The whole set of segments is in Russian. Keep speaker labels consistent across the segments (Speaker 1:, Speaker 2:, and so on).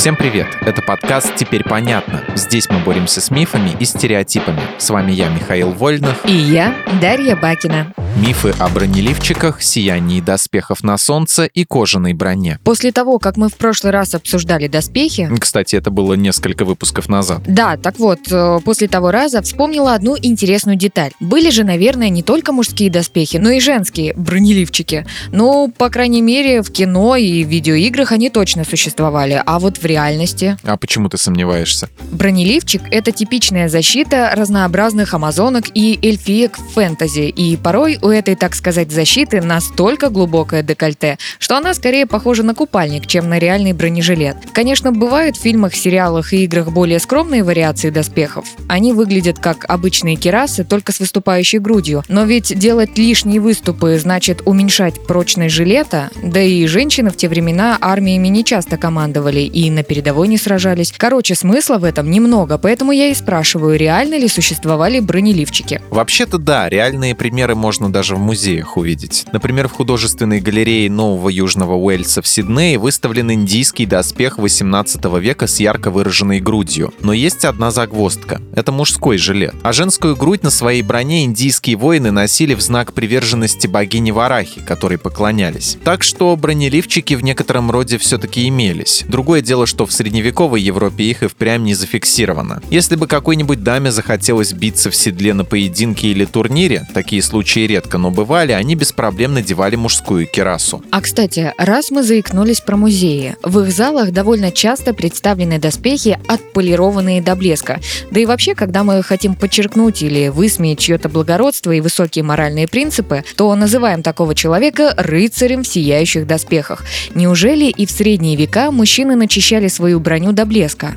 Speaker 1: Всем привет! Это подкаст «Теперь понятно». Здесь мы боремся с мифами и стереотипами. С вами я, Михаил Вольнов.
Speaker 2: И я, Дарья Бакина.
Speaker 1: Мифы о бронеливчиках, сиянии доспехов на солнце и кожаной броне.
Speaker 2: После того, как мы в прошлый раз обсуждали доспехи...
Speaker 1: Кстати, это было несколько выпусков назад.
Speaker 2: Да, так вот, э, после того раза вспомнила одну интересную деталь. Были же, наверное, не только мужские доспехи, но и женские бронеливчики. Ну, по крайней мере, в кино и видеоиграх они точно существовали. А вот в реальности...
Speaker 1: А почему ты сомневаешься?
Speaker 2: Бронеливчик — это типичная защита разнообразных амазонок и эльфиек в фэнтези, и порой у этой, так сказать, защиты настолько глубокое декольте, что она скорее похожа на купальник, чем на реальный бронежилет. Конечно, бывают в фильмах, сериалах и играх более скромные вариации доспехов. Они выглядят как обычные керасы, только с выступающей грудью. Но ведь делать лишние выступы значит уменьшать прочность жилета, да и женщины в те времена армиями не часто командовали и на передовой не сражались. Короче, смысла в этом немного, поэтому я и спрашиваю, реально ли существовали бронеливчики.
Speaker 1: Вообще-то да, реальные примеры можно даже в музеях увидеть. Например, в художественной галерее Нового Южного Уэльса в Сиднее выставлен индийский доспех 18 века с ярко выраженной грудью. Но есть одна загвоздка. Это мужской жилет. А женскую грудь на своей броне индийские воины носили в знак приверженности богине Варахи, которой поклонялись. Так что бронеливчики в некотором роде все-таки имелись. Другое дело, что в средневековой Европе их и впрямь не зафиксировано. Если бы какой-нибудь даме захотелось биться в седле на поединке или турнире, такие случаи редко, но бывали, они без проблем надевали мужскую керасу.
Speaker 2: А кстати, раз мы заикнулись про музеи, в их залах довольно часто представлены доспехи, отполированные до блеска. Да и вообще, когда мы хотим подчеркнуть или высмеять чье-то благородство и высокие моральные принципы, то называем такого человека рыцарем в сияющих доспехах. Неужели и в средние века мужчины начищали свою броню до блеска?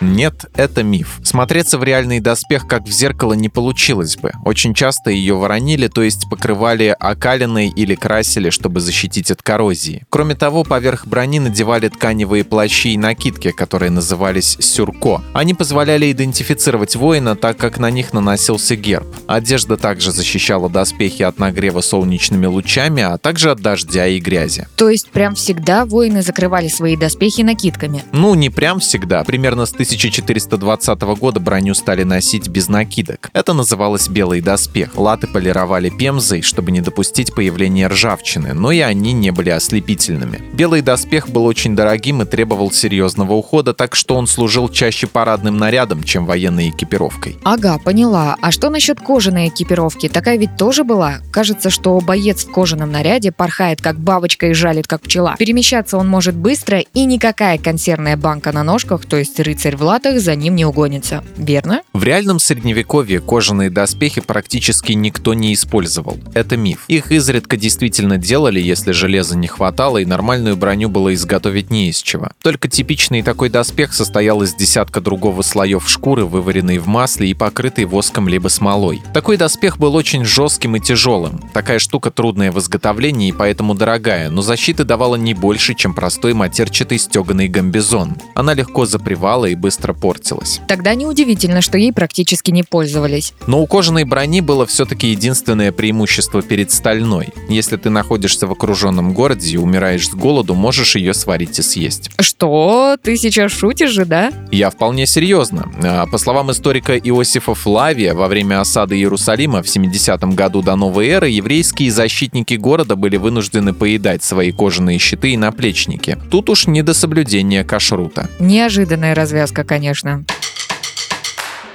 Speaker 1: Нет, это миф. Смотреться в реальный доспех как в зеркало не получилось бы. Очень часто ее воронили, то есть покрывали окалиной или красили, чтобы защитить от коррозии. Кроме того, поверх брони надевали тканевые плащи и накидки, которые назывались сюрко. Они позволяли идентифицировать воина, так как на них наносился герб. Одежда также защищала доспехи от нагрева солнечными лучами, а также от дождя и грязи.
Speaker 2: То есть прям всегда воины закрывали свои доспехи накидками?
Speaker 1: Ну, не прям всегда. Примерно с 1420 года броню стали носить без накидок. Это называлось белый доспех. Латы полировали пемзой, чтобы не допустить появления ржавчины, но и они не были ослепительными. Белый доспех был очень дорогим и требовал серьезного ухода, так что он служил чаще парадным нарядом, чем военной экипировкой.
Speaker 2: Ага, поняла. А что насчет кожаной экипировки? Такая ведь тоже была? Кажется, что боец в кожаном наряде порхает как бабочка и жалит как пчела. Перемещаться он может быстро, и никакая консервная банка на ножках, то есть рыцарь в латах, за ним не угонится. Верно?
Speaker 1: В реальном средневековье кожаные доспехи практически никто не использовал. Это миф. Их изредка действительно делали, если железа не хватало и нормальную броню было изготовить не из чего. Только типичный такой доспех состоял из десятка другого слоев шкуры, вываренной в масле и покрытой воском либо смолой. Такой доспех был очень жестким и тяжелым. Такая штука трудная в изготовлении и поэтому дорогая, но защиты давала не больше, чем простой матерчатый стеганый гамбизон. Она легко запревала и быстро портилась.
Speaker 2: Тогда неудивительно, что ей практически не пользовались.
Speaker 1: Но у кожаной брони было все-таки единственное преимущество перед стальной. Если ты находишься в окруженном городе и умираешь с голоду, можешь ее сварить и съесть.
Speaker 2: Что? Ты сейчас шутишь же, да?
Speaker 1: Я вполне серьезно. А, По словам историка Иосифа Флавия, во время осады Иерусалима в 70 году до новой эры еврейские защитники города были вынуждены поедать свои кожаные щиты и наплечники. Тут уж не до соблюдения кашрута.
Speaker 2: Неожиданная развязка, конечно.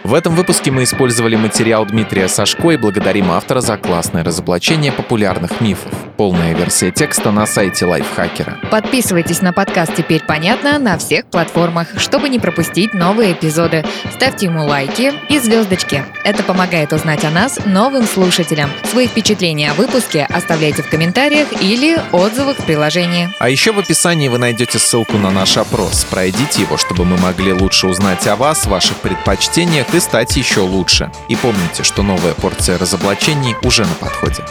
Speaker 1: В этом выпуске мы использовали материал Дмитрия Сашко и благодарим автора за классное разоблачение популярных мифов. Полная версия текста на сайте Лайфхакера.
Speaker 2: Подписывайтесь на подкаст «Теперь понятно» на всех платформах, чтобы не пропустить новые эпизоды. Ставьте ему лайки и звездочки. Это помогает узнать о нас новым слушателям. Свои впечатления о выпуске оставляйте в комментариях или отзывах в приложении.
Speaker 1: А еще в описании вы найдете ссылку на наш опрос. Пройдите его, чтобы мы могли лучше узнать о вас, ваших предпочтениях и стать еще лучше. И помните, что новая порция разоблачений уже на подходе.